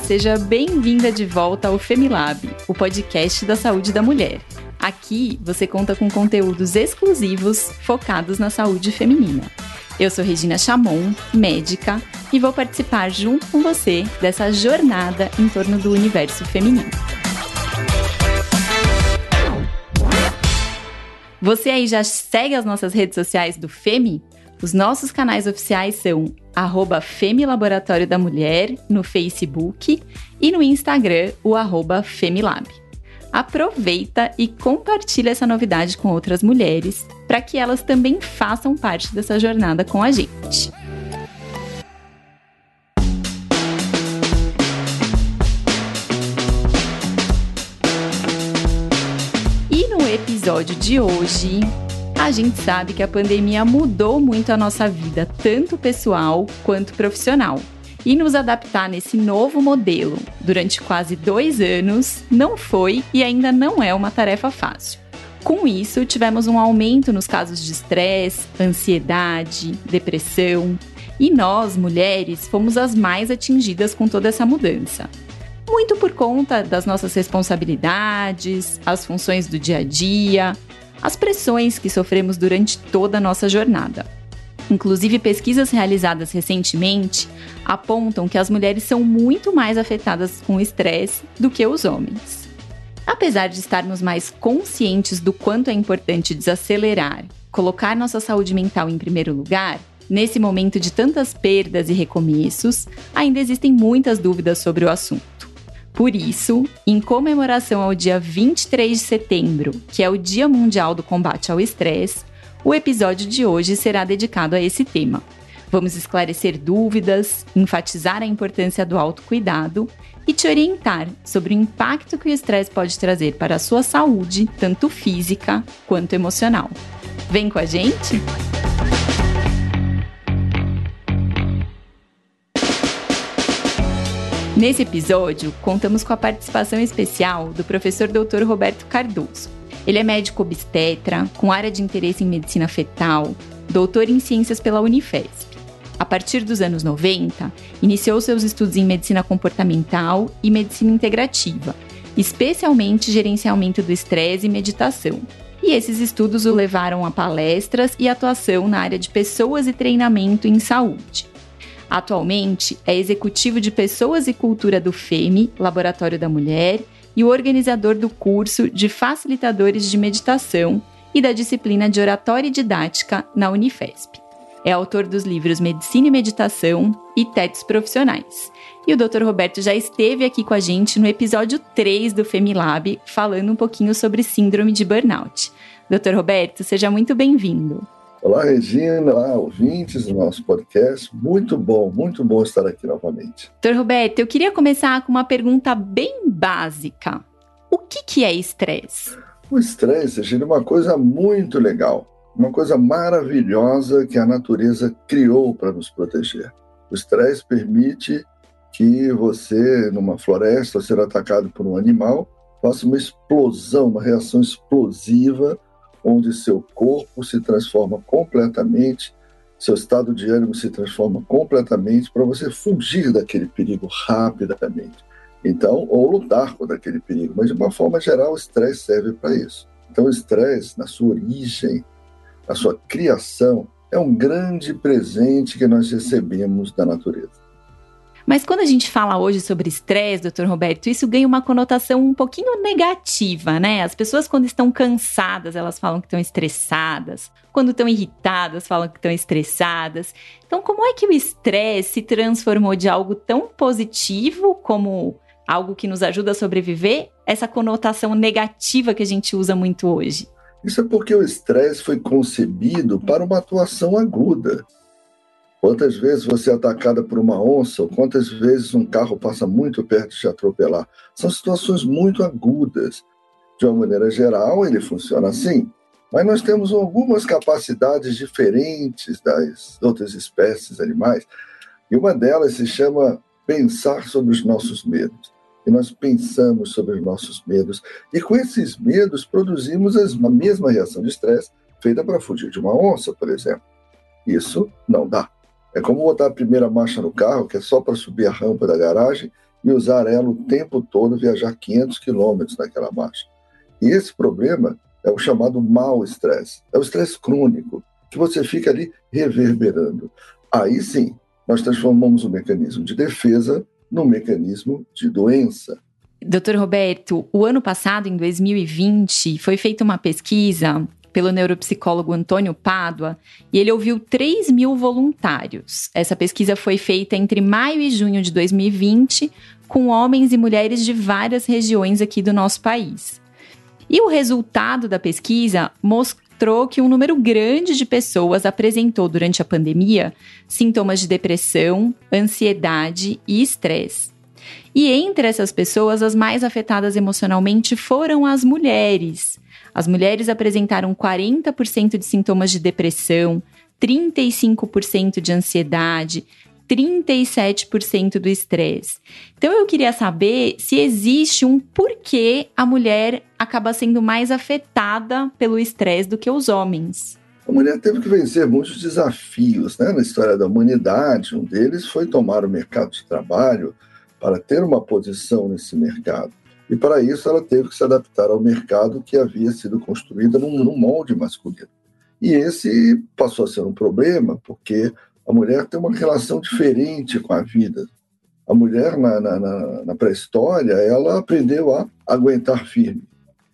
Seja bem-vinda de volta ao Femilab, o podcast da saúde da mulher. Aqui você conta com conteúdos exclusivos focados na saúde feminina. Eu sou Regina Chamon, médica, e vou participar junto com você dessa jornada em torno do universo feminino. Você aí já segue as nossas redes sociais do Femi? Os nossos canais oficiais são arroba Femilaboratório da Mulher no Facebook e no Instagram o arroba Femilab. Aproveita e compartilha essa novidade com outras mulheres para que elas também façam parte dessa jornada com a gente. E no episódio de hoje, a gente sabe que a pandemia mudou muito a nossa vida, tanto pessoal quanto profissional. E nos adaptar nesse novo modelo durante quase dois anos não foi e ainda não é uma tarefa fácil. Com isso, tivemos um aumento nos casos de estresse, ansiedade, depressão, e nós, mulheres, fomos as mais atingidas com toda essa mudança. Muito por conta das nossas responsabilidades, as funções do dia a dia, as pressões que sofremos durante toda a nossa jornada. Inclusive, pesquisas realizadas recentemente apontam que as mulheres são muito mais afetadas com o estresse do que os homens. Apesar de estarmos mais conscientes do quanto é importante desacelerar, colocar nossa saúde mental em primeiro lugar, nesse momento de tantas perdas e recomeços, ainda existem muitas dúvidas sobre o assunto. Por isso, em comemoração ao dia 23 de setembro, que é o Dia Mundial do Combate ao Estresse, o episódio de hoje será dedicado a esse tema. Vamos esclarecer dúvidas, enfatizar a importância do autocuidado e te orientar sobre o impacto que o estresse pode trazer para a sua saúde, tanto física quanto emocional. Vem com a gente? Nesse episódio, contamos com a participação especial do professor Dr. Roberto Cardoso. Ele é médico obstetra, com área de interesse em medicina fetal, doutor em ciências pela Unifesp. A partir dos anos 90, iniciou seus estudos em medicina comportamental e medicina integrativa, especialmente gerenciamento do estresse e meditação. E esses estudos o levaram a palestras e atuação na área de pessoas e treinamento em saúde. Atualmente é executivo de Pessoas e Cultura do FEME, Laboratório da Mulher, e o organizador do curso de facilitadores de meditação e da disciplina de oratória e didática na Unifesp. É autor dos livros Medicina e Meditação e Tetos Profissionais. E o Dr. Roberto já esteve aqui com a gente no episódio 3 do Femilab, falando um pouquinho sobre síndrome de burnout. Dr. Roberto, seja muito bem-vindo. Olá, Regina, olá, ouvintes do nosso podcast. Muito bom, muito bom estar aqui novamente. Doutor Roberto, eu queria começar com uma pergunta bem básica. O que, que é estresse? O estresse, Regina, é uma coisa muito legal, uma coisa maravilhosa que a natureza criou para nos proteger. O estresse permite que você, numa floresta, ser atacado por um animal, faça uma explosão, uma reação explosiva onde seu corpo se transforma completamente, seu estado de ânimo se transforma completamente para você fugir daquele perigo rapidamente. Então, ou lutar contra aquele perigo, mas de uma forma geral, o estresse serve para isso. Então, o estresse, na sua origem, na sua criação, é um grande presente que nós recebemos da natureza. Mas quando a gente fala hoje sobre estresse, doutor Roberto, isso ganha uma conotação um pouquinho negativa, né? As pessoas, quando estão cansadas, elas falam que estão estressadas. Quando estão irritadas, falam que estão estressadas. Então, como é que o estresse se transformou de algo tão positivo como algo que nos ajuda a sobreviver, essa conotação negativa que a gente usa muito hoje? Isso é porque o estresse foi concebido para uma atuação aguda. Quantas vezes você é atacada por uma onça, ou quantas vezes um carro passa muito perto de te atropelar? São situações muito agudas. De uma maneira geral, ele funciona assim. Mas nós temos algumas capacidades diferentes das outras espécies animais, e uma delas se chama pensar sobre os nossos medos. E nós pensamos sobre os nossos medos, e com esses medos produzimos a mesma reação de estresse feita para fugir de uma onça, por exemplo. Isso não dá. É como botar a primeira marcha no carro, que é só para subir a rampa da garagem, e usar ela o tempo todo, viajar 500 quilômetros naquela marcha. E esse problema é o chamado mau estresse. É o estresse crônico, que você fica ali reverberando. Aí sim, nós transformamos o mecanismo de defesa no mecanismo de doença. Doutor Roberto, o ano passado, em 2020, foi feita uma pesquisa pelo neuropsicólogo Antônio Pádua e ele ouviu 3 mil voluntários. Essa pesquisa foi feita entre maio e junho de 2020 com homens e mulheres de várias regiões aqui do nosso país. E o resultado da pesquisa mostrou que um número grande de pessoas apresentou durante a pandemia sintomas de depressão, ansiedade e estresse. E entre essas pessoas, as mais afetadas emocionalmente foram as mulheres. As mulheres apresentaram 40% de sintomas de depressão, 35% de ansiedade, 37% do estresse. Então eu queria saber se existe um porquê a mulher acaba sendo mais afetada pelo estresse do que os homens. A mulher teve que vencer muitos desafios né, na história da humanidade. Um deles foi tomar o mercado de trabalho para ter uma posição nesse mercado. E para isso ela teve que se adaptar ao mercado que havia sido construído num, num molde masculino. E esse passou a ser um problema, porque a mulher tem uma relação diferente com a vida. A mulher, na, na, na pré-história, ela aprendeu a aguentar firme.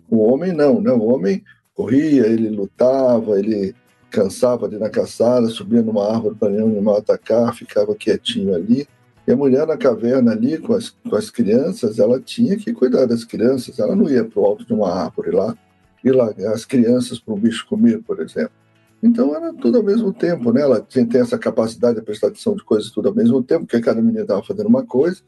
O homem não, né? O homem corria, ele lutava, ele cansava ali na caçada, subia numa árvore para nenhum animal atacar, ficava quietinho ali. E a mulher na caverna ali com as, com as crianças, ela tinha que cuidar das crianças, ela não ia para o alto de uma árvore lá e largar as crianças para um bicho comer, por exemplo. Então era tudo ao mesmo tempo, né? Ela tinha, tem essa capacidade de prestar atenção de coisas tudo ao mesmo tempo, porque cada menina estava fazendo uma coisa,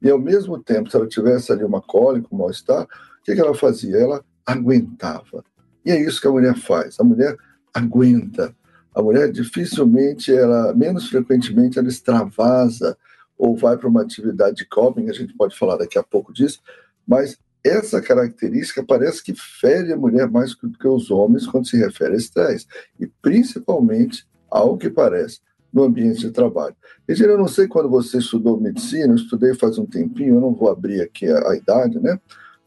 e ao mesmo tempo, se ela tivesse ali uma cólica, um mal-estar, o que, que ela fazia? Ela aguentava. E é isso que a mulher faz. A mulher aguenta. A mulher dificilmente, ela, menos frequentemente, ela extravasa ou vai para uma atividade de coping, a gente pode falar daqui a pouco disso, mas essa característica parece que fere a mulher mais do que os homens quando se refere a estresse, e principalmente, ao que parece, no ambiente de trabalho. Regina, eu não sei quando você estudou medicina, eu estudei faz um tempinho, eu não vou abrir aqui a, a idade, né?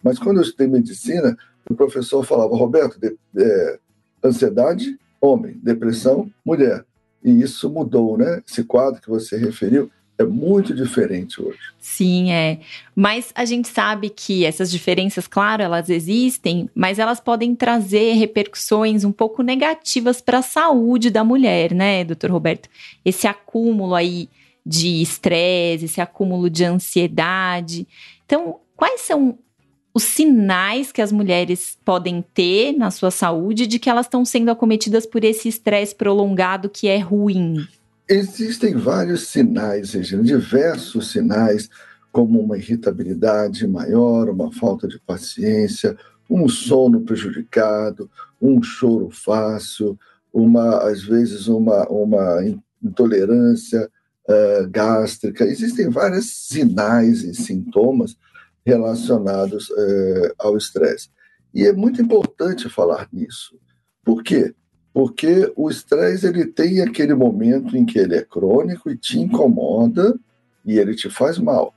Mas quando eu estudei medicina, o professor falava, Roberto, de, é, ansiedade, homem, depressão, mulher. E isso mudou, né? Esse quadro que você referiu, é muito diferente hoje. Sim, é. Mas a gente sabe que essas diferenças, claro, elas existem, mas elas podem trazer repercussões um pouco negativas para a saúde da mulher, né, doutor Roberto? Esse acúmulo aí de estresse, esse acúmulo de ansiedade. Então, quais são os sinais que as mulheres podem ter na sua saúde de que elas estão sendo acometidas por esse estresse prolongado que é ruim? Existem vários sinais, Regina, diversos sinais, como uma irritabilidade maior, uma falta de paciência, um sono prejudicado, um choro fácil, uma às vezes uma, uma intolerância uh, gástrica. Existem vários sinais e sintomas relacionados uh, ao estresse. E é muito importante falar nisso. Por quê? Porque o estresse ele tem aquele momento em que ele é crônico e te incomoda e ele te faz mal.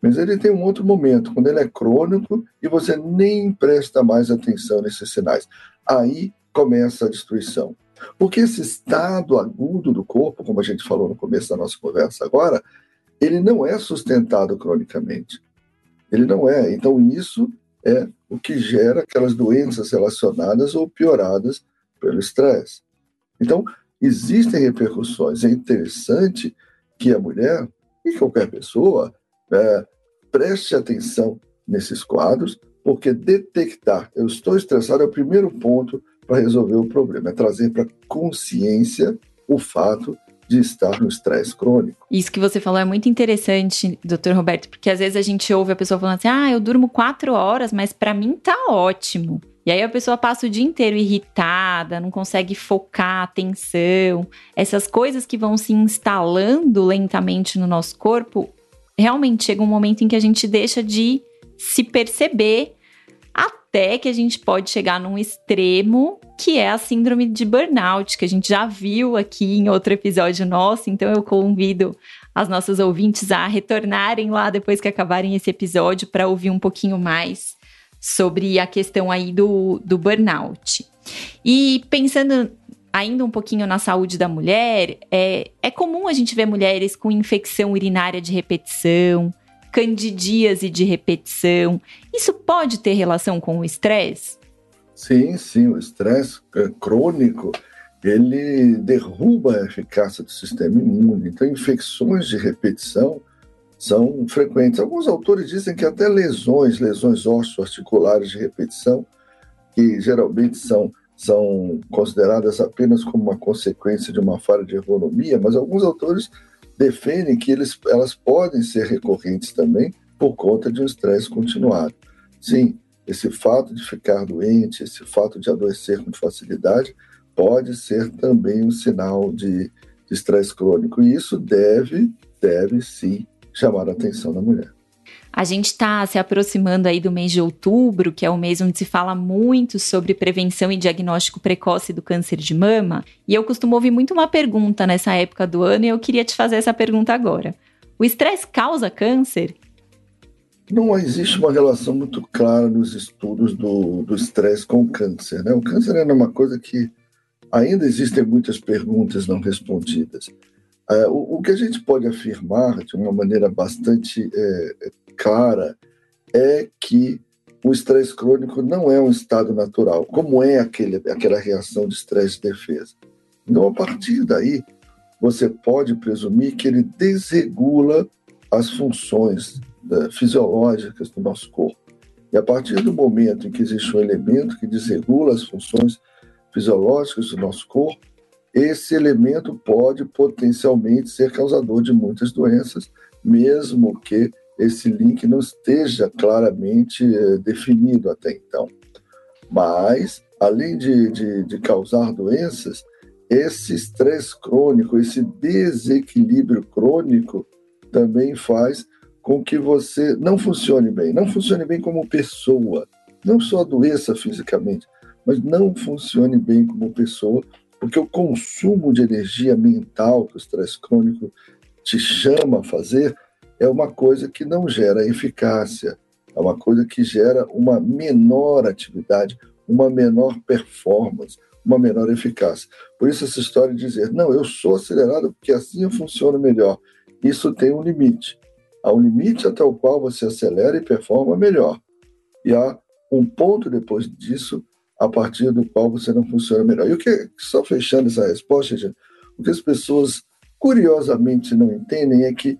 Mas ele tem um outro momento, quando ele é crônico e você nem presta mais atenção nesses sinais. Aí começa a destruição. Porque esse estado agudo do corpo, como a gente falou no começo da nossa conversa agora, ele não é sustentado cronicamente. Ele não é. Então, isso é o que gera aquelas doenças relacionadas ou pioradas pelo estresse. Então, existem repercussões. É interessante que a mulher e qualquer pessoa é, preste atenção nesses quadros, porque detectar eu estou estressado é o primeiro ponto para resolver o problema, é trazer para consciência o fato de estar no estresse crônico. Isso que você falou é muito interessante, doutor Roberto, porque às vezes a gente ouve a pessoa falando assim: ah, eu durmo quatro horas, mas para mim tá ótimo. E aí a pessoa passa o dia inteiro irritada, não consegue focar atenção. Essas coisas que vão se instalando lentamente no nosso corpo, realmente chega um momento em que a gente deixa de se perceber até que a gente pode chegar num extremo que é a síndrome de burnout, que a gente já viu aqui em outro episódio nosso, então eu convido as nossas ouvintes a retornarem lá depois que acabarem esse episódio para ouvir um pouquinho mais sobre a questão aí do, do burnout. E pensando ainda um pouquinho na saúde da mulher, é, é comum a gente ver mulheres com infecção urinária de repetição, candidíase de repetição. Isso pode ter relação com o estresse? Sim, sim, o estresse é, crônico ele derruba a eficácia do sistema imune. Então, infecções de repetição são frequentes. Alguns autores dizem que até lesões, lesões osteoarticulares de repetição, que geralmente são, são consideradas apenas como uma consequência de uma falha de ergonomia, mas alguns autores defendem que eles, elas podem ser recorrentes também por conta de um estresse continuado. Sim, esse fato de ficar doente, esse fato de adoecer com facilidade, pode ser também um sinal de estresse crônico. E isso deve, deve sim chamar a atenção da mulher. A gente está se aproximando aí do mês de outubro, que é o mês onde se fala muito sobre prevenção e diagnóstico precoce do câncer de mama. E eu costumo ouvir muito uma pergunta nessa época do ano e eu queria te fazer essa pergunta agora. O estresse causa câncer? Não existe uma relação muito clara nos estudos do estresse com o câncer. Né? O câncer é uma coisa que ainda existem muitas perguntas não respondidas. É, o, o, que a gente pode afirmar de uma maneira bastante é, é, clara é que o estresse crônico não é um estado natural, como é aquele, aquela reação de estresse de defesa. Então, a partir daí, você pode presumir que ele desregula as funções né, fisiológicas do nosso corpo. E a partir do momento em que existe um elemento que desregula as funções fisiológicas do nosso corpo, esse elemento pode potencialmente ser causador de muitas doenças, mesmo que esse link não esteja claramente eh, definido até então. Mas, além de, de, de causar doenças, esse estresse crônico, esse desequilíbrio crônico também faz com que você não funcione bem, não funcione bem como pessoa, não só doença fisicamente, mas não funcione bem como pessoa, porque o consumo de energia mental que o estresse crônico te chama a fazer é uma coisa que não gera eficácia, é uma coisa que gera uma menor atividade, uma menor performance, uma menor eficácia. Por isso essa história de dizer, não, eu sou acelerado porque assim eu funciono melhor. Isso tem um limite. Há um limite até o qual você acelera e performa melhor. E há um ponto depois disso a partir do qual você não funciona melhor. E o que, só fechando essa resposta, o que as pessoas curiosamente não entendem é que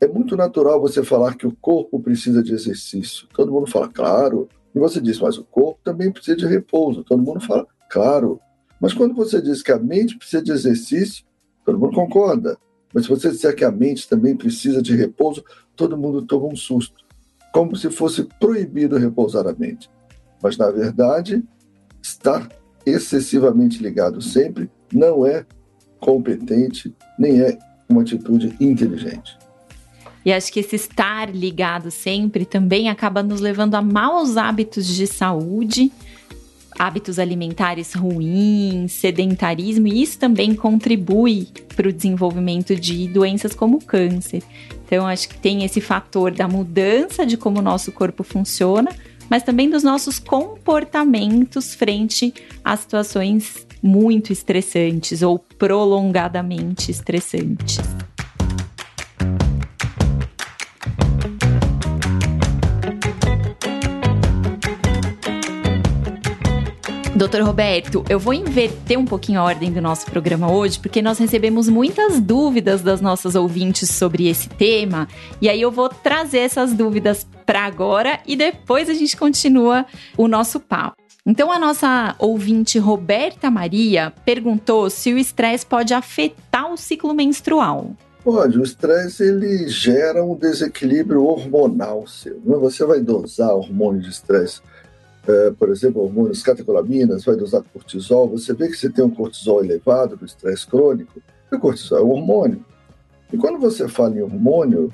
é muito natural você falar que o corpo precisa de exercício. Todo mundo fala, claro. E você diz, mas o corpo também precisa de repouso. Todo mundo fala, claro. Mas quando você diz que a mente precisa de exercício, todo mundo concorda. Mas se você disser que a mente também precisa de repouso, todo mundo toma um susto. Como se fosse proibido repousar a mente. Mas, na verdade, estar excessivamente ligado sempre não é competente, nem é uma atitude inteligente. E acho que esse estar ligado sempre também acaba nos levando a maus hábitos de saúde, hábitos alimentares ruins, sedentarismo, e isso também contribui para o desenvolvimento de doenças como câncer. Então, acho que tem esse fator da mudança de como o nosso corpo funciona, mas também dos nossos comportamentos frente a situações muito estressantes ou prolongadamente estressantes. Doutor Roberto, eu vou inverter um pouquinho a ordem do nosso programa hoje, porque nós recebemos muitas dúvidas das nossas ouvintes sobre esse tema, e aí eu vou trazer essas dúvidas para agora e depois a gente continua o nosso papo. Então, a nossa ouvinte Roberta Maria perguntou se o estresse pode afetar o ciclo menstrual. Pode, o estresse ele gera um desequilíbrio hormonal seu. Né? Você vai dosar hormônio de estresse é, por exemplo, hormônios catecolaminas, vai dosar cortisol, você vê que você tem um cortisol elevado do estresse crônico, e o cortisol é um hormônio. E quando você fala em hormônio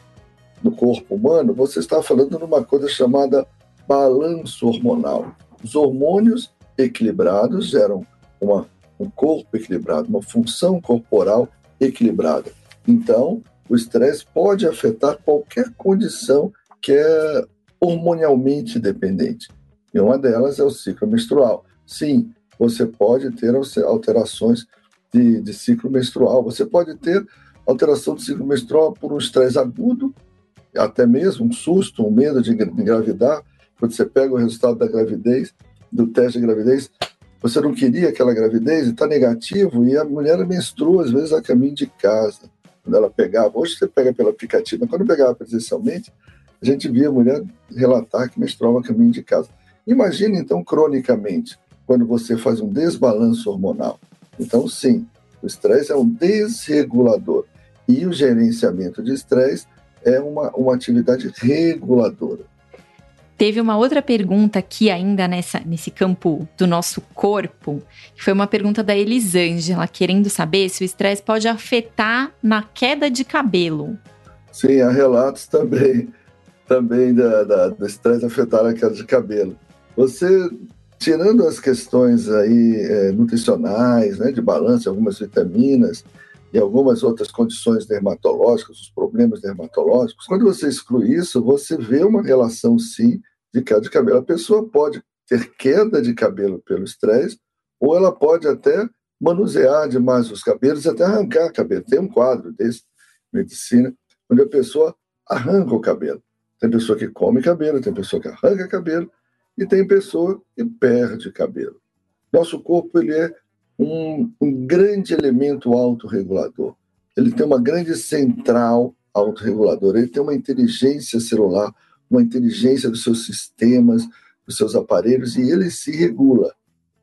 no corpo humano, você está falando de uma coisa chamada balanço hormonal. Os hormônios equilibrados geram uma, um corpo equilibrado, uma função corporal equilibrada. Então, o estresse pode afetar qualquer condição que é hormonialmente dependente. E uma delas é o ciclo menstrual. Sim, você pode ter alterações de, de ciclo menstrual. Você pode ter alteração do ciclo menstrual por um estresse agudo, até mesmo um susto, um medo de engravidar. Quando você pega o resultado da gravidez, do teste de gravidez, você não queria aquela gravidez e está negativo, e a mulher menstrua, às vezes, a caminho de casa. Quando ela pegava, hoje você pega pelo aplicativo, mas quando pegava presencialmente, a gente via a mulher relatar que menstruava a caminho de casa. Imagine, então, cronicamente, quando você faz um desbalanço hormonal. Então, sim, o estresse é um desregulador. E o gerenciamento de estresse é uma, uma atividade reguladora. Teve uma outra pergunta aqui ainda nessa, nesse campo do nosso corpo, que foi uma pergunta da Elisângela, querendo saber se o estresse pode afetar na queda de cabelo. Sim, há relatos também, também da, da, do estresse afetar a queda de cabelo. Você tirando as questões aí é, nutricionais, né, de balanço, algumas vitaminas e algumas outras condições dermatológicas, os problemas dermatológicos, quando você exclui isso, você vê uma relação sim de queda de cabelo. A pessoa pode ter queda de cabelo pelo estresse, ou ela pode até manusear demais os cabelos, até arrancar cabelo. Tem um quadro desse, medicina, onde a pessoa arranca o cabelo. Tem pessoa que come cabelo, tem pessoa que arranca cabelo, e tem pessoa que perde cabelo. Nosso corpo ele é um, um grande elemento autorregulador. Ele tem uma grande central autorreguladora. Ele tem uma inteligência celular, uma inteligência dos seus sistemas, dos seus aparelhos, e ele se regula.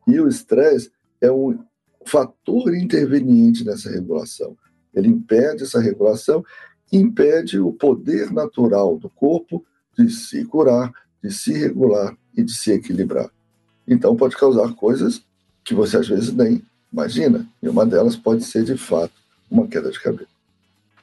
E o estresse é um fator interveniente nessa regulação. Ele impede essa regulação, impede o poder natural do corpo de se curar, de se regular e de se equilibrar. Então, pode causar coisas que você às vezes nem imagina, e uma delas pode ser de fato uma queda de cabelo.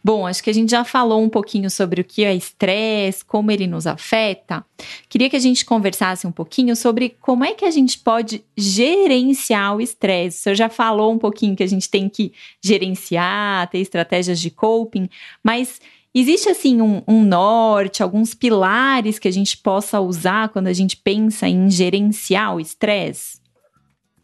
Bom, acho que a gente já falou um pouquinho sobre o que é estresse, como ele nos afeta. Queria que a gente conversasse um pouquinho sobre como é que a gente pode gerenciar o estresse. O senhor já falou um pouquinho que a gente tem que gerenciar, ter estratégias de coping, mas Existe assim um, um, norte, alguns pilares que a gente possa usar quando a gente pensa em gerenciar o estresse?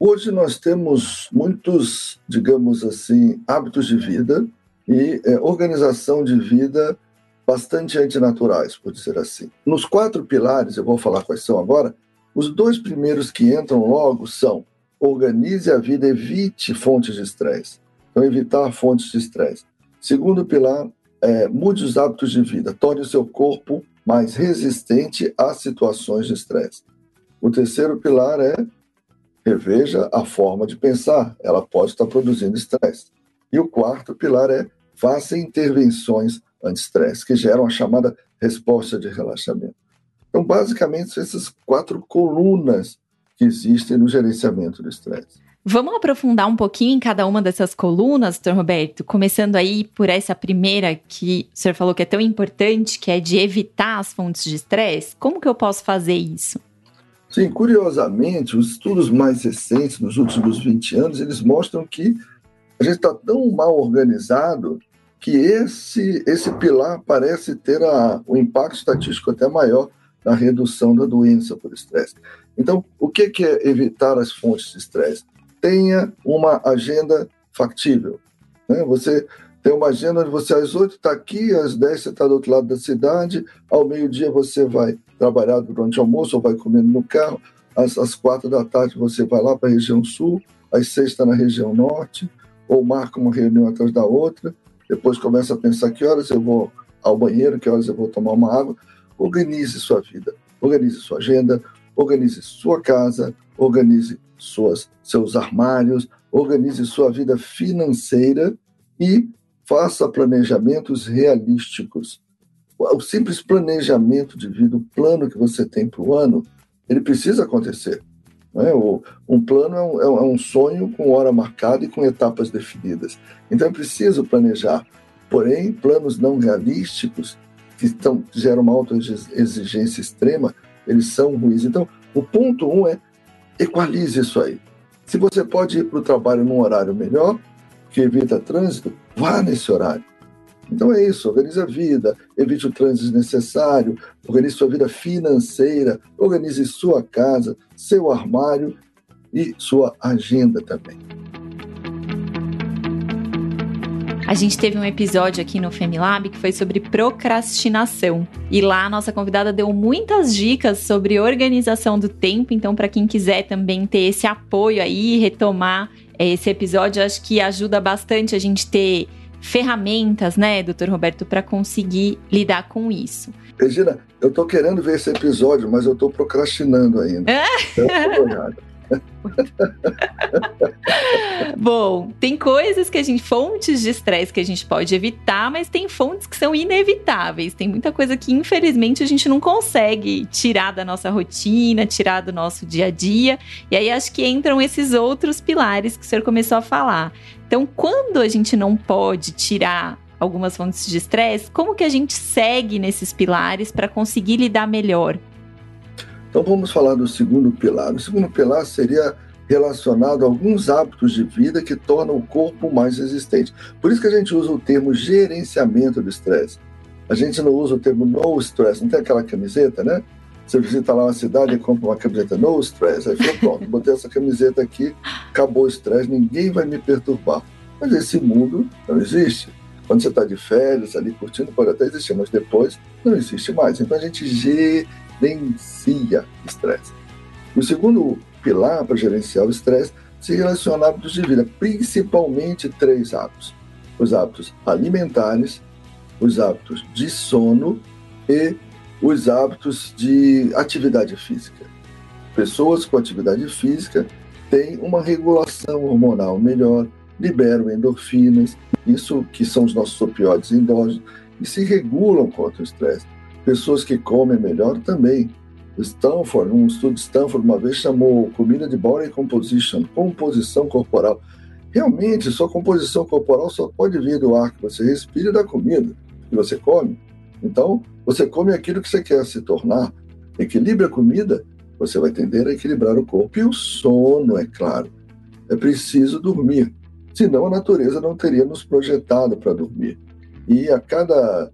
Hoje nós temos muitos, digamos assim, hábitos de vida e é, organização de vida bastante antinaturais, por dizer assim. Nos quatro pilares, eu vou falar quais são agora, os dois primeiros que entram logo são organize a vida, evite fontes de estresse. Então, evitar fontes de estresse. Segundo pilar, é, mude os hábitos de vida, torne o seu corpo mais resistente a situações de estresse. O terceiro pilar é reveja a forma de pensar, ela pode estar produzindo estresse. E o quarto pilar é faça intervenções anti-estresse, que geram a chamada resposta de relaxamento. Então, basicamente, são essas quatro colunas que existem no gerenciamento do estresse. Vamos aprofundar um pouquinho em cada uma dessas colunas, doutor Roberto, começando aí por essa primeira que o senhor falou que é tão importante, que é de evitar as fontes de estresse. Como que eu posso fazer isso? Sim, curiosamente, os estudos mais recentes, nos últimos 20 anos, eles mostram que a gente está tão mal organizado que esse, esse pilar parece ter a, um impacto estatístico até maior na redução da doença por estresse. Então, o que, que é evitar as fontes de estresse? tenha uma agenda factível. Né? Você tem uma agenda onde você às 8 está aqui, às 10 você está do outro lado da cidade, ao meio-dia você vai trabalhar durante o almoço ou vai comendo no carro, às, às 4 da tarde você vai lá para a região sul, às 6 está na região norte, ou marca uma reunião atrás da outra, depois começa a pensar que horas eu vou ao banheiro, que horas eu vou tomar uma água. Organize sua vida, organize sua agenda, organize sua casa, organize suas, seus armários, organize sua vida financeira e faça planejamentos realísticos. O simples planejamento de vida, o plano que você tem para o ano, ele precisa acontecer. É? Um plano é um, é um sonho com hora marcada e com etapas definidas. Então é preciso planejar. Porém, planos não realísticos, que estão, geram uma autoexigência extrema, eles são ruins. Então, o ponto um é equalize isso aí. Se você pode ir para o trabalho num horário melhor, que evita trânsito, vá nesse horário. Então é isso, organize a vida, evite o trânsito desnecessário, organize sua vida financeira, organize sua casa, seu armário e sua agenda também. A gente teve um episódio aqui no Femilab que foi sobre procrastinação. E lá a nossa convidada deu muitas dicas sobre organização do tempo. Então, para quem quiser também ter esse apoio aí, retomar é, esse episódio, acho que ajuda bastante a gente ter ferramentas, né, doutor Roberto, para conseguir lidar com isso. Regina, eu tô querendo ver esse episódio, mas eu tô procrastinando ainda. então, Bom, tem coisas que a gente, fontes de estresse que a gente pode evitar, mas tem fontes que são inevitáveis. Tem muita coisa que, infelizmente, a gente não consegue tirar da nossa rotina, tirar do nosso dia a dia. E aí acho que entram esses outros pilares que o senhor começou a falar. Então, quando a gente não pode tirar algumas fontes de estresse, como que a gente segue nesses pilares para conseguir lidar melhor então vamos falar do segundo pilar. O segundo pilar seria relacionado a alguns hábitos de vida que tornam o corpo mais resistente. Por isso que a gente usa o termo gerenciamento do estresse. A gente não usa o termo no stress, não tem aquela camiseta, né? Você visita lá uma cidade e compra uma camiseta no stress, aí fala, pronto, botei essa camiseta aqui, acabou o estresse, ninguém vai me perturbar. Mas esse mundo não existe. Quando você está de férias, ali curtindo, pode até existir, mas depois não existe mais. Então a gente gerencia estresse. O segundo pilar para gerenciar o estresse se relaciona a hábitos de vida, principalmente três hábitos: os hábitos alimentares, os hábitos de sono e os hábitos de atividade física. Pessoas com atividade física têm uma regulação hormonal melhor, liberam endorfinas, isso que são os nossos opioides endógenos, e se regulam contra o estresse pessoas que comem melhor também. Stanford, um estudo de Stanford uma vez chamou comida de body composition, composição corporal. Realmente, sua composição corporal só pode vir do ar que você respira da comida que você come. Então, você come aquilo que você quer se tornar. Equilibre a comida, você vai tender a equilibrar o corpo. E o sono, é claro. É preciso dormir. Senão a natureza não teria nos projetado para dormir. E a cada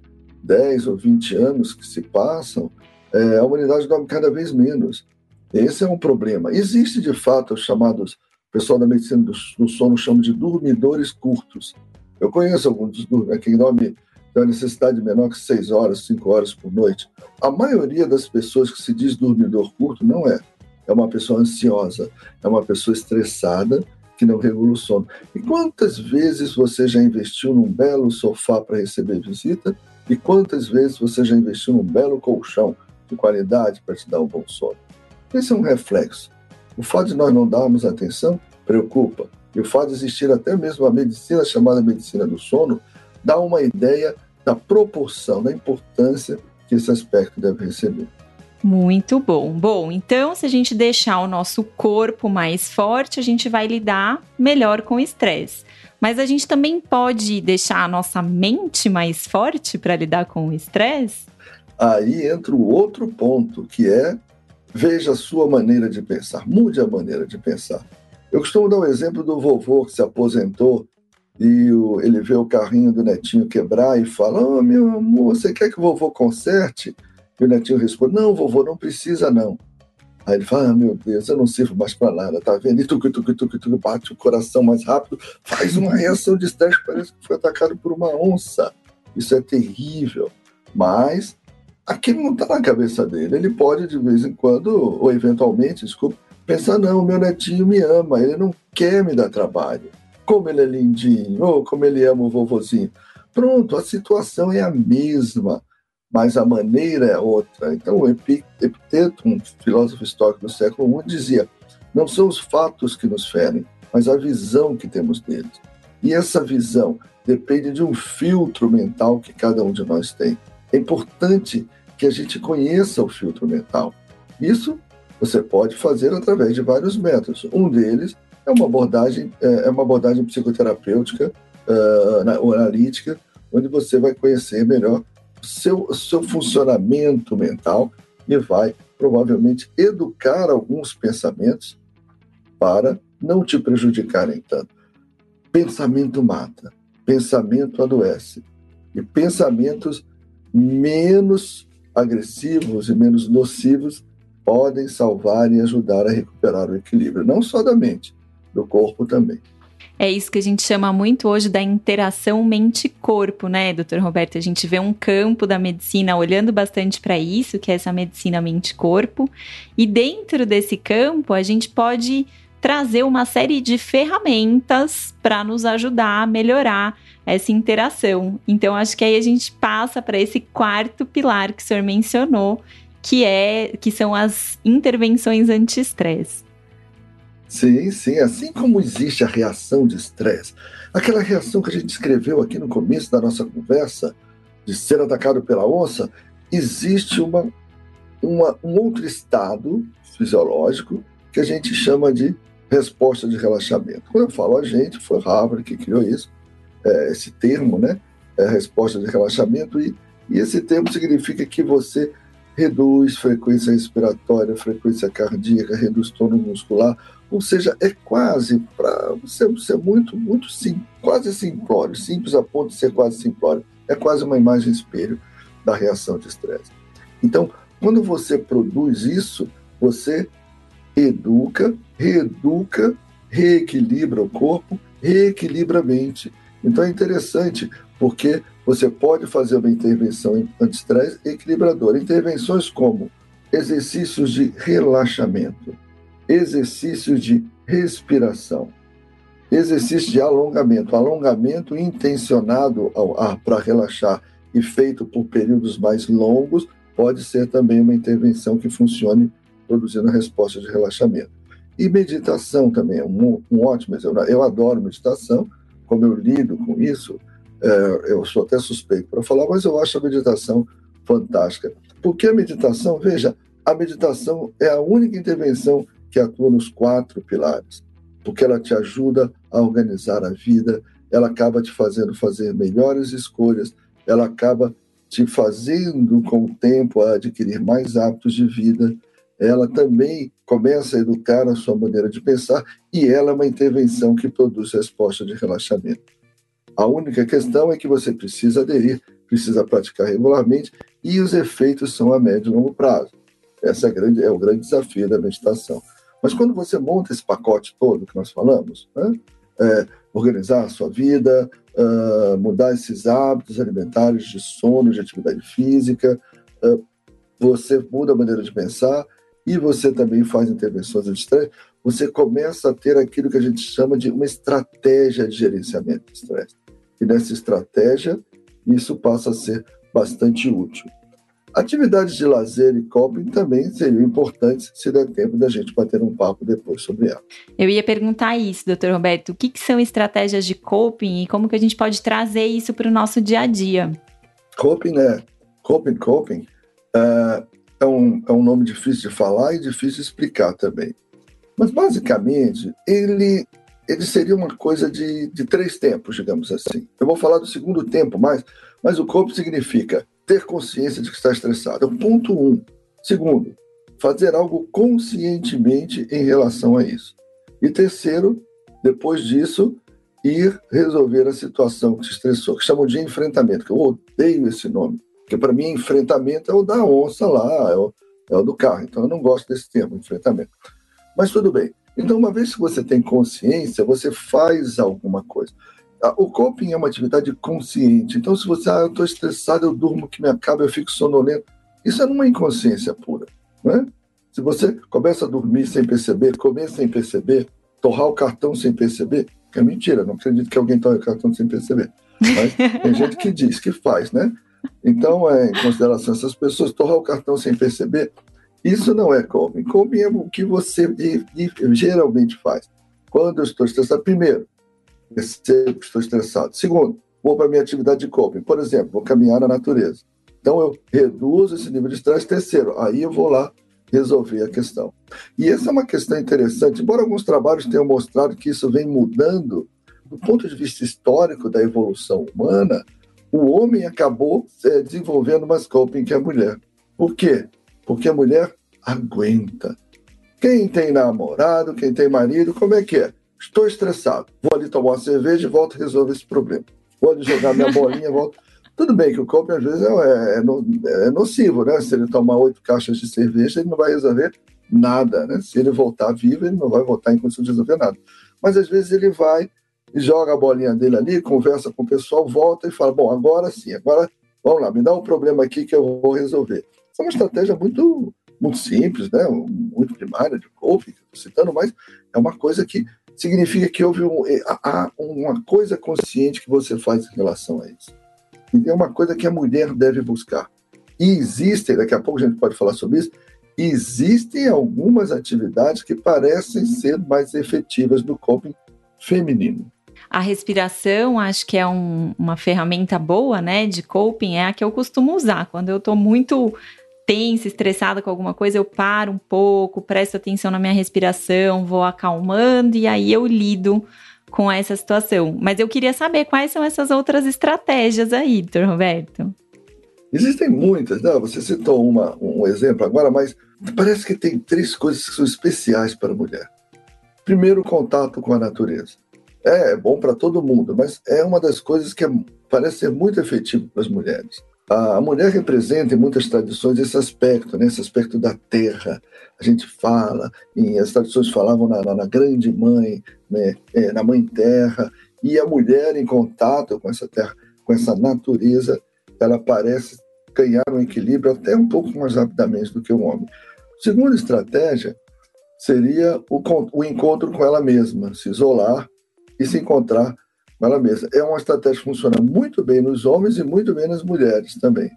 10 ou 20 anos que se passam, é, a humanidade dorme cada vez menos. Esse é um problema. Existe, de fato, os chamados, o pessoal da medicina do, do sono chama de dormidores curtos. Eu conheço alguns quem dorme tem uma necessidade menor que 6 horas, 5 horas por noite. A maioria das pessoas que se diz dormidor curto não é. É uma pessoa ansiosa, é uma pessoa estressada que não regula o sono. E quantas vezes você já investiu num belo sofá para receber visita e quantas vezes você já investiu num belo colchão de qualidade para te dar um bom sono? Esse é um reflexo. O fato de nós não darmos atenção preocupa. E o fato de existir até mesmo a medicina chamada medicina do sono dá uma ideia da proporção, da importância que esse aspecto deve receber. Muito bom. Bom, então se a gente deixar o nosso corpo mais forte, a gente vai lidar melhor com o estresse. Mas a gente também pode deixar a nossa mente mais forte para lidar com o estresse? Aí entra o outro ponto, que é veja a sua maneira de pensar, mude a maneira de pensar. Eu costumo dar o um exemplo do vovô que se aposentou e o, ele vê o carrinho do netinho quebrar e fala: oh, meu amor, você quer que o vovô conserte? E o netinho responde: Não, vovô, não precisa não. Aí ele fala, ah, meu Deus, eu não sirvo mais para nada, tá vendo? E tuc, tuc, tuc, tuc, bate o coração mais rápido, faz uma reação de estresse, parece que foi atacado por uma onça. Isso é terrível. Mas aquilo não está na cabeça dele. Ele pode, de vez em quando, ou eventualmente, desculpa, pensar, não, meu netinho me ama, ele não quer me dar trabalho. Como ele é lindinho, ou como ele ama o vovozinho. Pronto, a situação é a mesma mas a maneira é outra. Então, o Epiteto, um filósofo histórico do século I, dizia: não são os fatos que nos ferem, mas a visão que temos deles. E essa visão depende de um filtro mental que cada um de nós tem. É importante que a gente conheça o filtro mental. Isso você pode fazer através de vários métodos. Um deles é uma abordagem, é, é uma abordagem psicoterapêutica uh, analítica, onde você vai conhecer melhor seu, seu funcionamento mental e vai provavelmente educar alguns pensamentos para não te prejudicarem tanto. Pensamento mata, pensamento adoece. E pensamentos menos agressivos e menos nocivos podem salvar e ajudar a recuperar o equilíbrio, não só da mente, do corpo também. É isso que a gente chama muito hoje da interação mente-corpo, né, doutor Roberto? A gente vê um campo da medicina olhando bastante para isso, que é essa medicina mente-corpo. E dentro desse campo, a gente pode trazer uma série de ferramentas para nos ajudar a melhorar essa interação. Então, acho que aí a gente passa para esse quarto pilar que o senhor mencionou, que é que são as intervenções anti-estresse. Sim, sim, assim como existe a reação de estresse, aquela reação que a gente escreveu aqui no começo da nossa conversa, de ser atacado pela onça, existe uma, uma, um outro estado fisiológico que a gente chama de resposta de relaxamento. Quando eu falo a gente, foi Harvard que criou isso, é, esse termo, né? É resposta de relaxamento, e, e esse termo significa que você reduz frequência respiratória, frequência cardíaca, reduz tônus muscular, ou seja, é quase para ser, ser muito, muito sim, quase simplório, simples a ponto de ser quase simplório. É quase uma imagem espelho da reação de estresse. Então, quando você produz isso, você educa, reeduca, reequilibra o corpo, reequilibra a mente. Então é interessante, porque você pode fazer uma intervenção anti-estresse equilibradora. Intervenções como exercícios de relaxamento, exercícios de respiração, exercício de alongamento, alongamento intencionado para relaxar e feito por períodos mais longos, pode ser também uma intervenção que funcione produzindo a resposta de relaxamento. E meditação também é um, um ótimo exemplo. Eu adoro meditação, como eu lido com isso, é, eu sou até suspeito para falar, mas eu acho a meditação fantástica. Porque a meditação, veja, a meditação é a única intervenção que atua nos quatro pilares, porque ela te ajuda a organizar a vida, ela acaba te fazendo fazer melhores escolhas, ela acaba te fazendo com o tempo adquirir mais hábitos de vida, ela também começa a educar a sua maneira de pensar e ela é uma intervenção que produz resposta de relaxamento. A única questão é que você precisa aderir, precisa praticar regularmente e os efeitos são a médio e longo prazo. Esse é, grande, é o grande desafio da meditação. Mas quando você monta esse pacote todo que nós falamos, né? é, organizar a sua vida, uh, mudar esses hábitos alimentares de sono, de atividade física, uh, você muda a maneira de pensar e você também faz intervenções de estresse, você começa a ter aquilo que a gente chama de uma estratégia de gerenciamento de estresse. E nessa estratégia, isso passa a ser bastante útil. Atividades de lazer e coping também seriam importantes se der tempo da gente bater um papo depois sobre elas. Eu ia perguntar isso, doutor Roberto. O que, que, são estratégias de coping e como que a gente pode trazer isso para o nosso dia a dia? Coping, né? Coping, coping uh, é, um, é um nome difícil de falar e difícil de explicar também. Mas, basicamente, ele, ele seria uma coisa de, de três tempos, digamos assim. Eu vou falar do segundo tempo mais, mas o coping significa ter consciência de que está estressado. É o ponto um. Segundo, fazer algo conscientemente em relação a isso. E terceiro, depois disso, ir resolver a situação que te estressou, que chamam de enfrentamento, que eu odeio esse nome, porque para mim enfrentamento é o da onça lá, é o, é o do carro, então eu não gosto desse termo, enfrentamento. Mas tudo bem. Então, uma vez que você tem consciência, você faz alguma coisa. O coping é uma atividade consciente. Então, se você, ah, eu estou estressado, eu durmo que me acaba, eu fico sonolento. Isso é uma inconsciência pura. Né? Se você começa a dormir sem perceber, comer sem perceber, torrar o cartão sem perceber, que é mentira, não acredito que alguém torre o cartão sem perceber. Mas tem gente que diz que faz, né? Então, é, em consideração essas pessoas, torrar o cartão sem perceber, isso não é coping. Coping é o que você geralmente faz. Quando eu estou estressado, primeiro, percebo que estou estressado. Segundo, vou para a minha atividade de coping. Por exemplo, vou caminhar na natureza. Então, eu reduzo esse nível de estresse. Terceiro, aí eu vou lá resolver a questão. E essa é uma questão interessante, embora alguns trabalhos tenham mostrado que isso vem mudando, do ponto de vista histórico da evolução humana, o homem acabou é, desenvolvendo mais coping que a mulher. Por quê? Porque a mulher aguenta. Quem tem namorado, quem tem marido, como é que é? Estou estressado. Vou ali tomar uma cerveja e volto a resolver esse problema. Vou ali jogar minha bolinha, volto. Tudo bem que o copo às vezes é, é, é, é, nocivo, né? Se ele tomar oito caixas de cerveja, ele não vai resolver nada, né? Se ele voltar vivo, ele não vai voltar em condição de resolver nada. Mas às vezes ele vai e joga a bolinha dele ali, conversa com o pessoal, volta e fala: Bom, agora sim, agora vamos lá, me dá um problema aqui que eu vou resolver. É uma estratégia muito, muito simples, né? muito primária de coping, citando, mas é uma coisa que significa que houve um, há uma coisa consciente que você faz em relação a isso. E é uma coisa que a mulher deve buscar. E existem, daqui a pouco a gente pode falar sobre isso, existem algumas atividades que parecem ser mais efetivas no coping feminino. A respiração, acho que é um, uma ferramenta boa, né, de coping, é a que eu costumo usar. Quando eu estou muito tensa, estressada com alguma coisa, eu paro um pouco, presto atenção na minha respiração, vou acalmando e aí eu lido com essa situação. Mas eu queria saber quais são essas outras estratégias aí, Dr. Roberto. Existem muitas, né? Você citou uma, um exemplo agora, mas parece que tem três coisas que são especiais para a mulher. Primeiro, contato com a natureza. É, é bom para todo mundo, mas é uma das coisas que é, parece ser muito efetivo para as mulheres. A mulher representa em muitas tradições esse aspecto, né? esse aspecto da terra. A gente fala, e as tradições falavam na, na, na grande mãe, né? é, na mãe terra, e a mulher em contato com essa terra, com essa natureza, ela parece ganhar um equilíbrio até um pouco mais rapidamente do que o homem. Segunda estratégia seria o, o encontro com ela mesma, se isolar e se encontrar mesma. É uma estratégia que funciona muito bem nos homens e muito bem nas mulheres também.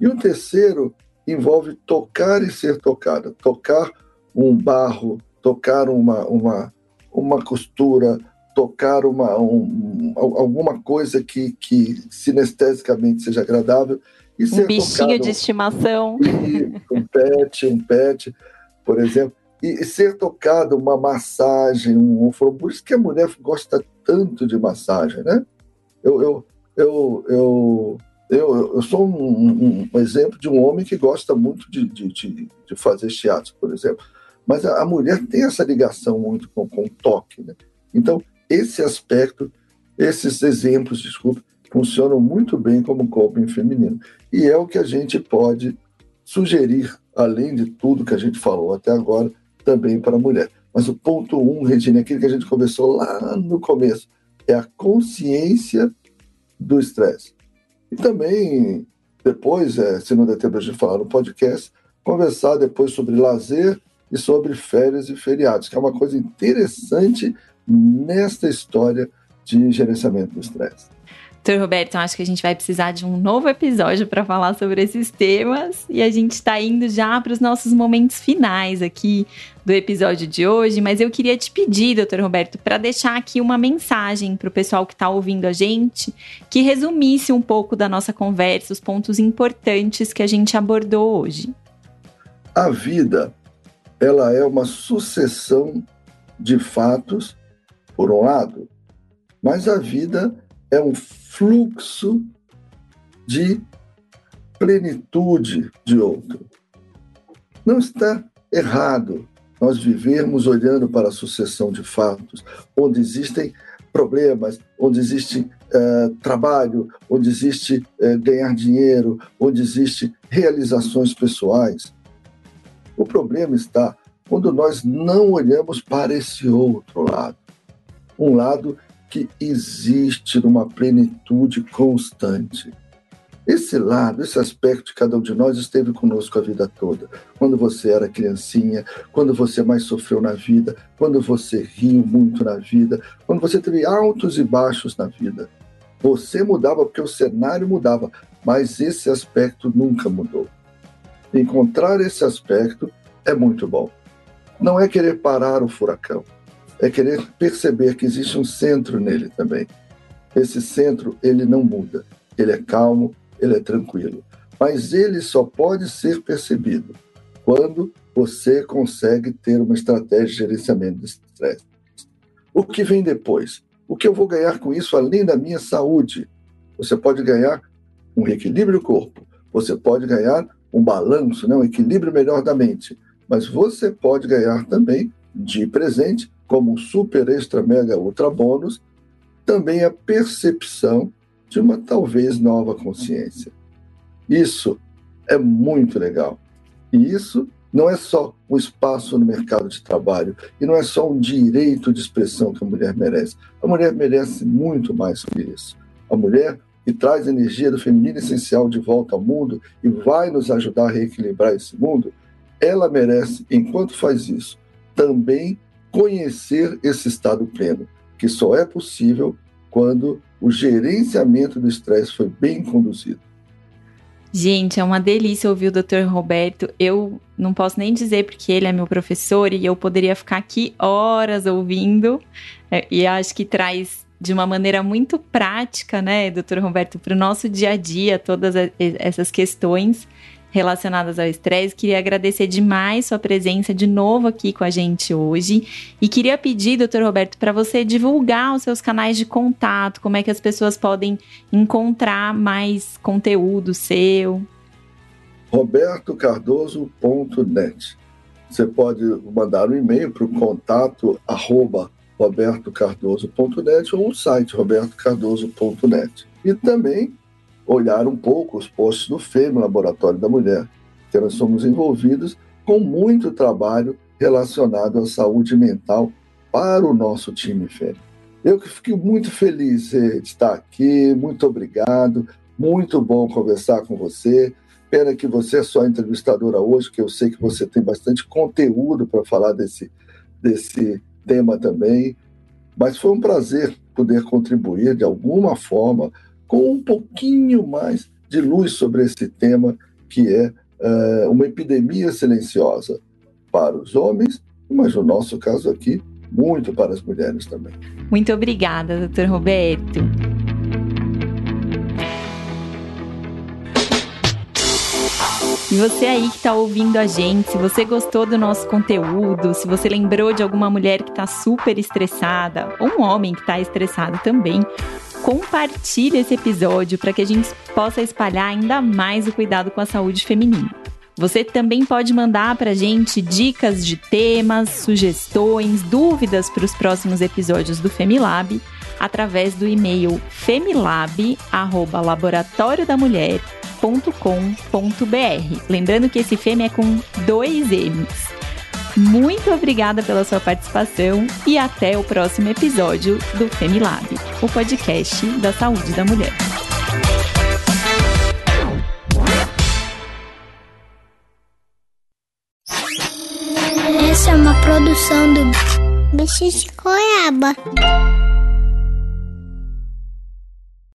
E o terceiro envolve tocar e ser tocada. Tocar um barro, tocar uma, uma, uma costura, tocar uma, um, alguma coisa que, que sinestesicamente seja agradável. E um bichinho tocado, de estimação. Um pet, um pet, por exemplo e ser tocado, uma massagem, um por isso que a mulher gosta tanto de massagem, né? Eu, eu, eu, eu, eu, eu sou um, um, exemplo de um homem que gosta muito de, de, de, de fazer teatro, por exemplo. Mas a, a, mulher tem essa ligação muito com, com o toque, né? Então, esse aspecto, esses exemplos, desculpe, funcionam muito bem como coping feminino. E é o que a gente pode sugerir, além de tudo que a gente falou até agora, também para a mulher. Mas o ponto um, Regina, é aquilo que a gente conversou lá no começo, é a consciência do estresse. E também, depois, é, se não der tempo de falar no podcast, conversar depois sobre lazer e sobre férias e feriados, que é uma coisa interessante nesta história de gerenciamento do estresse. Doutor Roberto, acho que a gente vai precisar de um novo episódio para falar sobre esses temas e a gente está indo já para os nossos momentos finais aqui do episódio de hoje, mas eu queria te pedir, doutor Roberto, para deixar aqui uma mensagem para o pessoal que está ouvindo a gente, que resumisse um pouco da nossa conversa, os pontos importantes que a gente abordou hoje. A vida, ela é uma sucessão de fatos, por um lado, mas a vida é um fluxo de plenitude de outro. Não está errado nós vivermos olhando para a sucessão de fatos, onde existem problemas, onde existe uh, trabalho, onde existe uh, ganhar dinheiro, onde existe realizações pessoais. O problema está quando nós não olhamos para esse outro lado, um lado que existe numa plenitude constante. Esse lado, esse aspecto de cada um de nós esteve conosco a vida toda. Quando você era criancinha, quando você mais sofreu na vida, quando você riu muito na vida, quando você teve altos e baixos na vida. Você mudava porque o cenário mudava, mas esse aspecto nunca mudou. Encontrar esse aspecto é muito bom. Não é querer parar o furacão, é querer perceber que existe um centro nele também. Esse centro, ele não muda. Ele é calmo, ele é tranquilo. Mas ele só pode ser percebido quando você consegue ter uma estratégia de gerenciamento do estresse. O que vem depois? O que eu vou ganhar com isso além da minha saúde? Você pode ganhar um reequilíbrio do corpo, você pode ganhar um balanço, né? um equilíbrio melhor da mente, mas você pode ganhar também de presente, como super extra mega ultra bônus, também a percepção de uma talvez nova consciência. Isso é muito legal. E isso não é só um espaço no mercado de trabalho e não é só um direito de expressão que a mulher merece. A mulher merece muito mais que isso. A mulher que traz a energia do feminino essencial de volta ao mundo e vai nos ajudar a reequilibrar esse mundo, ela merece, enquanto faz isso, também conhecer esse estado pleno, que só é possível quando o gerenciamento do estresse foi bem conduzido. Gente, é uma delícia ouvir o Dr. Roberto. Eu não posso nem dizer porque ele é meu professor e eu poderia ficar aqui horas ouvindo. É, e acho que traz de uma maneira muito prática, né, Dr. Roberto, para o nosso dia a dia, todas essas questões relacionadas ao estresse. Queria agradecer demais sua presença de novo aqui com a gente hoje. E queria pedir, doutor Roberto, para você divulgar os seus canais de contato, como é que as pessoas podem encontrar mais conteúdo seu. robertocardoso.net. Você pode mandar um e-mail para o contato arroba robertocardoso.net ou o site robertocardoso.net. E também olhar um pouco os postos do FEM, Laboratório da Mulher, que nós somos envolvidos com muito trabalho relacionado à saúde mental para o nosso time FEM. Eu que fico muito feliz de estar aqui, muito obrigado, muito bom conversar com você. Pena que você é só entrevistadora hoje, que eu sei que você tem bastante conteúdo para falar desse, desse tema também. Mas foi um prazer poder contribuir de alguma forma com um pouquinho mais de luz sobre esse tema, que é uh, uma epidemia silenciosa para os homens, mas no nosso caso aqui, muito para as mulheres também. Muito obrigada, doutor Roberto. E você aí que está ouvindo a gente, se você gostou do nosso conteúdo, se você lembrou de alguma mulher que está super estressada, ou um homem que está estressado também, compartilhe esse episódio para que a gente possa espalhar ainda mais o cuidado com a saúde feminina. Você também pode mandar para a gente dicas de temas, sugestões, dúvidas para os próximos episódios do Femilab através do e-mail femilab@laboratoriodamulher.com.br. Lembrando que esse Femi é com dois M's. Muito obrigada pela sua participação e até o próximo episódio do Femilab, o podcast da saúde da mulher. Essa é uma produção do Bicho de Goiaba.